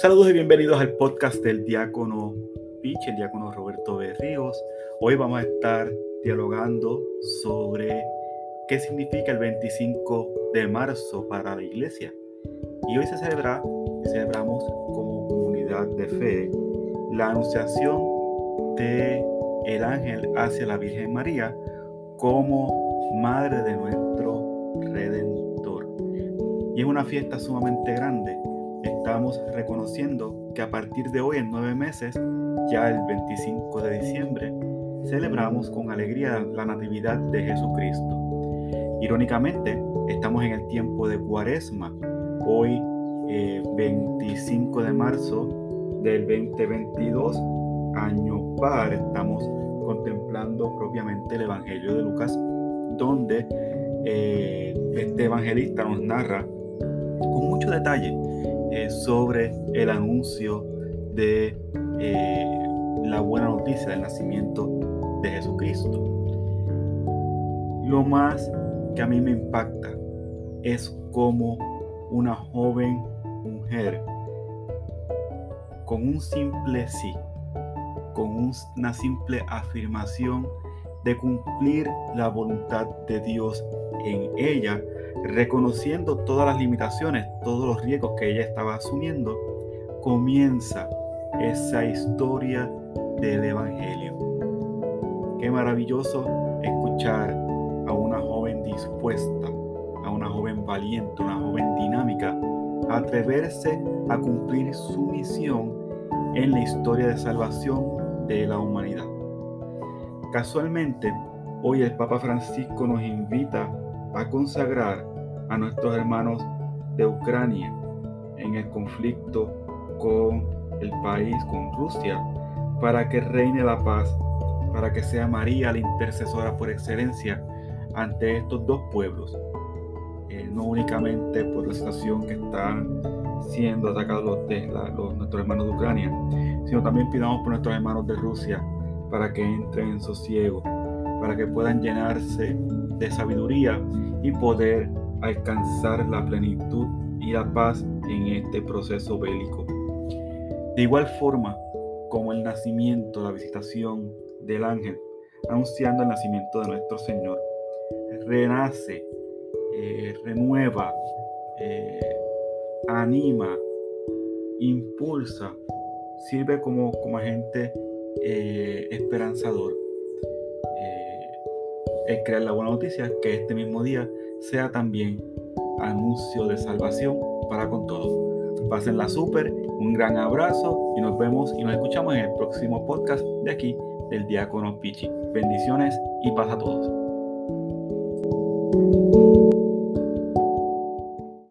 Saludos y bienvenidos al podcast del diácono Pich, el diácono Roberto Berríos. Hoy vamos a estar dialogando sobre qué significa el 25 de marzo para la iglesia. Y hoy se celebra, celebramos como comunidad de fe la anunciación de el ángel hacia la Virgen María como madre de nuestro redentor. Y es una fiesta sumamente grande estamos reconociendo que a partir de hoy, en nueve meses, ya el 25 de diciembre, celebramos con alegría la Natividad de Jesucristo. Irónicamente, estamos en el tiempo de Cuaresma. Hoy, 25 eh, de marzo del 2022, año par, estamos contemplando propiamente el Evangelio de Lucas, donde eh, este evangelista nos narra con mucho detalle eh, sobre el anuncio de eh, la buena noticia del nacimiento de Jesucristo. Lo más que a mí me impacta es como una joven mujer con un simple sí, con una simple afirmación de cumplir la voluntad de Dios en ella, reconociendo todas las limitaciones, todos los riesgos que ella estaba asumiendo, comienza esa historia del Evangelio. Qué maravilloso escuchar a una joven dispuesta, a una joven valiente, una joven dinámica, atreverse a cumplir su misión en la historia de salvación de la humanidad. Casualmente, hoy el Papa Francisco nos invita a consagrar a nuestros hermanos de Ucrania en el conflicto con el país, con Rusia, para que reine la paz, para que sea María la intercesora por excelencia ante estos dos pueblos, eh, no únicamente por la situación que están siendo atacados los, nuestros hermanos de Ucrania, sino también pidamos por nuestros hermanos de Rusia para que entren en sosiego, para que puedan llenarse de sabiduría y poder alcanzar la plenitud y la paz en este proceso bélico. De igual forma como el nacimiento, la visitación del ángel, anunciando el nacimiento de nuestro Señor, renace, eh, renueva, eh, anima, impulsa, sirve como, como agente eh, esperanzador. Es crear la buena noticia que este mismo día sea también anuncio de salvación para con todos. Pásenla súper, un gran abrazo y nos vemos y nos escuchamos en el próximo podcast de aquí del Diácono Pichi. Bendiciones y paz a todos.